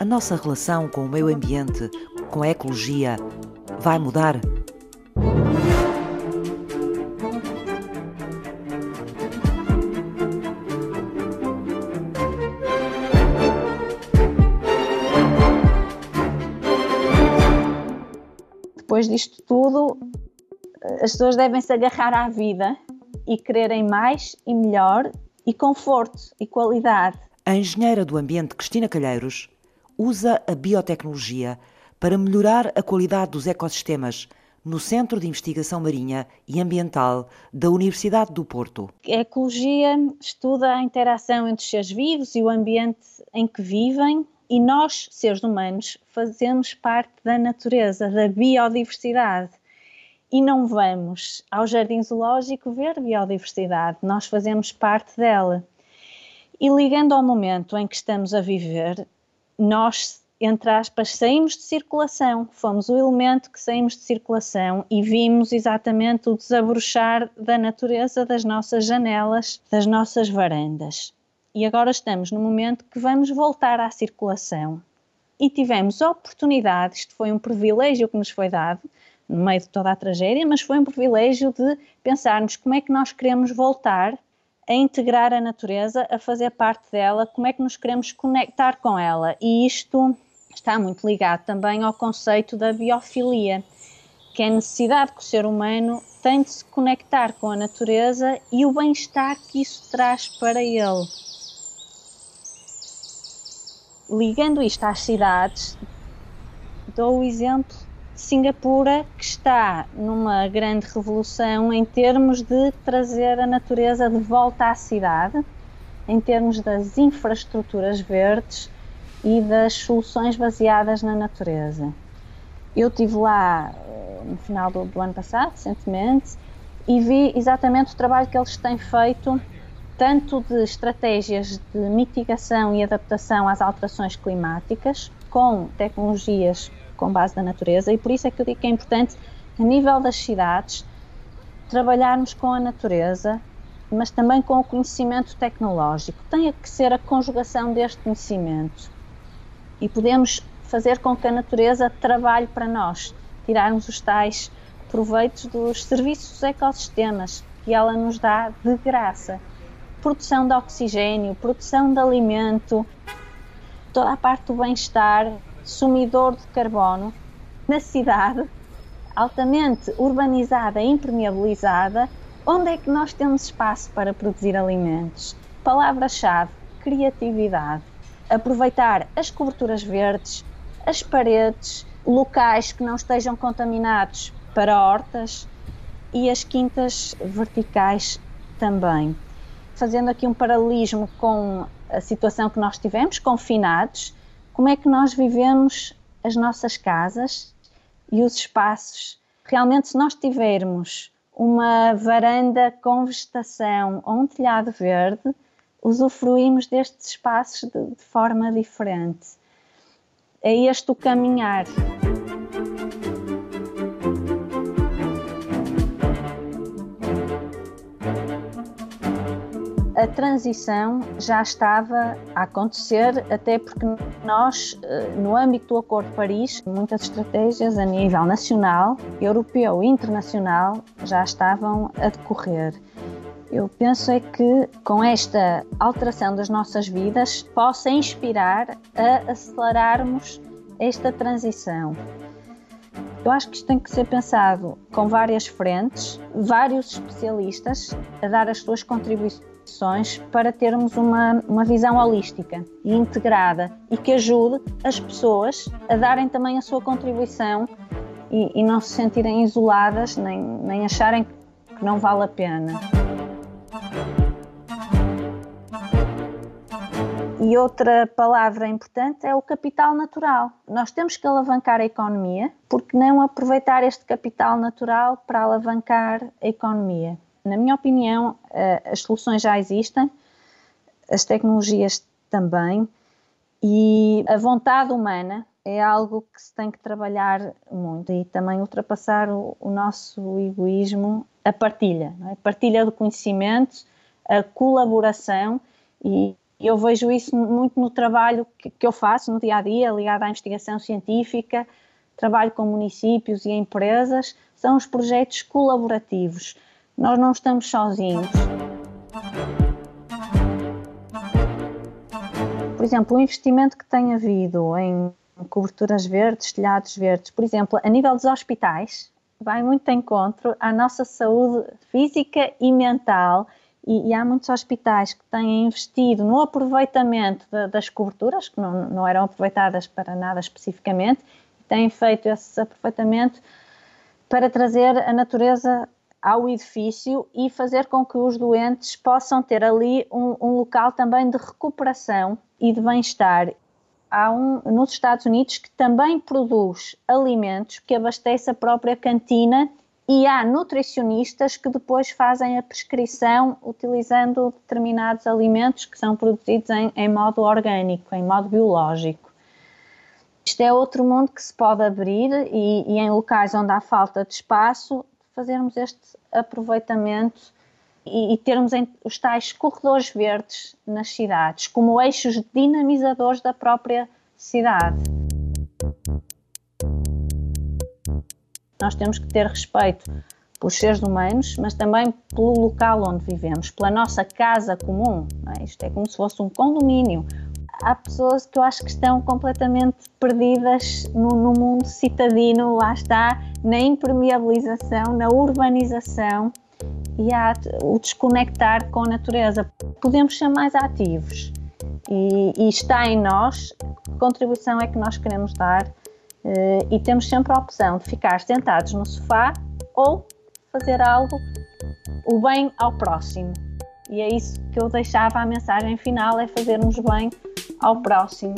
A nossa relação com o meio ambiente, com a ecologia, vai mudar? Depois disto tudo, as pessoas devem se agarrar à vida e quererem mais e melhor e conforto e qualidade. A engenheira do ambiente Cristina Calheiros usa a biotecnologia para melhorar a qualidade dos ecossistemas no Centro de Investigação Marinha e Ambiental da Universidade do Porto. A ecologia estuda a interação entre os seres vivos e o ambiente em que vivem, e nós, seres humanos, fazemos parte da natureza, da biodiversidade. E não vamos ao jardim zoológico ver biodiversidade, nós fazemos parte dela. E ligando ao momento em que estamos a viver, nós, entre aspas, saímos de circulação, fomos o elemento que saímos de circulação e vimos exatamente o desabrochar da natureza das nossas janelas, das nossas varandas. E agora estamos no momento que vamos voltar à circulação. E tivemos a oportunidade, isto foi um privilégio que nos foi dado, no meio de toda a tragédia, mas foi um privilégio de pensarmos como é que nós queremos voltar a integrar a natureza, a fazer parte dela, como é que nos queremos conectar com ela. E isto está muito ligado também ao conceito da biofilia, que é a necessidade que o ser humano tem de se conectar com a natureza e o bem-estar que isso traz para ele. Ligando isto às cidades, dou o exemplo Singapura, que está numa grande revolução em termos de trazer a natureza de volta à cidade, em termos das infraestruturas verdes e das soluções baseadas na natureza. Eu estive lá eh, no final do, do ano passado, recentemente, e vi exatamente o trabalho que eles têm feito, tanto de estratégias de mitigação e adaptação às alterações climáticas, com tecnologias com base na natureza, e por isso é que eu digo que é importante, a nível das cidades, trabalharmos com a natureza, mas também com o conhecimento tecnológico. Tem que ser a conjugação deste conhecimento. E podemos fazer com que a natureza trabalhe para nós, tirarmos os tais proveitos dos serviços dos ecossistemas que ela nos dá de graça. Produção de oxigênio, produção de alimento, toda a parte do bem-estar sumidor de carbono na cidade, altamente urbanizada impermeabilizada, onde é que nós temos espaço para produzir alimentos? Palavra-chave: criatividade. Aproveitar as coberturas verdes, as paredes, locais que não estejam contaminados para hortas e as quintas verticais também. Fazendo aqui um paralelismo com a situação que nós tivemos, confinados, como é que nós vivemos as nossas casas e os espaços. Realmente, se nós tivermos uma varanda com vegetação ou um telhado verde, usufruímos destes espaços de, de forma diferente. É este o caminhar. A transição já estava a acontecer, até porque nós, eh, no âmbito do Acordo de Paris, muitas estratégias a nível nacional, europeu e internacional já estavam a decorrer. Eu penso é que com esta alteração das nossas vidas possa inspirar a acelerarmos esta transição. Eu acho que isto tem que ser pensado com várias frentes, vários especialistas a dar as suas contribuições para termos uma, uma visão holística e integrada e que ajude as pessoas a darem também a sua contribuição e, e não se sentirem isoladas nem, nem acharem que não vale a pena. E outra palavra importante é o capital natural. Nós temos que alavancar a economia, porque não aproveitar este capital natural para alavancar a economia? Na minha opinião, eh, as soluções já existem, as tecnologias também, e a vontade humana é algo que se tem que trabalhar muito e também ultrapassar o, nosso egoísmo, a partilha, é? a partilha do conhecimento, a colaboração e, Eu vejo isso muito no trabalho que, que eu faço no dia a dia, ligado à investigação científica, trabalho com municípios e empresas, são os projetos colaborativos. Nós não estamos sozinhos. Por exemplo, o investimento que tem havido em coberturas verdes, telhados verdes, por exemplo, a nível dos hospitais, vai muito de encontro à nossa saúde física e mental. E, e há muitos hospitais que têm investido no aproveitamento de, das coberturas, que não, não eram aproveitadas para nada especificamente, e têm feito esse aproveitamento para trazer a natureza ao edifício e fazer com que os doentes possam ter ali um, um local também de recuperação e de bem-estar. Há um nos Estados Unidos que também produz alimentos que abastece a própria cantina e há nutricionistas que depois fazem a prescrição utilizando determinados alimentos que são produzidos em, em modo orgânico, em modo biológico. Isto é outro mundo que se pode abrir e, e em locais onde há falta de espaço, fazermos este aproveitamento e, e termos os tais corredores verdes nas cidades como eixos dinamizadores da própria cidade. Nós temos que ter respeito pelos seres humanos, mas também pelo local onde vivemos, pela nossa casa comum. É? Isto é como se fosse um condomínio. Há pessoas que eu acho que estão completamente perdidas no, no mundo citadino, lá está, na impermeabilização, na urbanização e há o desconectar com a natureza. Podemos ser mais ativos e, e está em nós que contribuição é que nós queremos dar e temos sempre a opção de ficar sentados no sofá ou fazer algo, o bem ao próximo. E é isso que eu deixava a mensagem final, é fazermos bem ao próximo.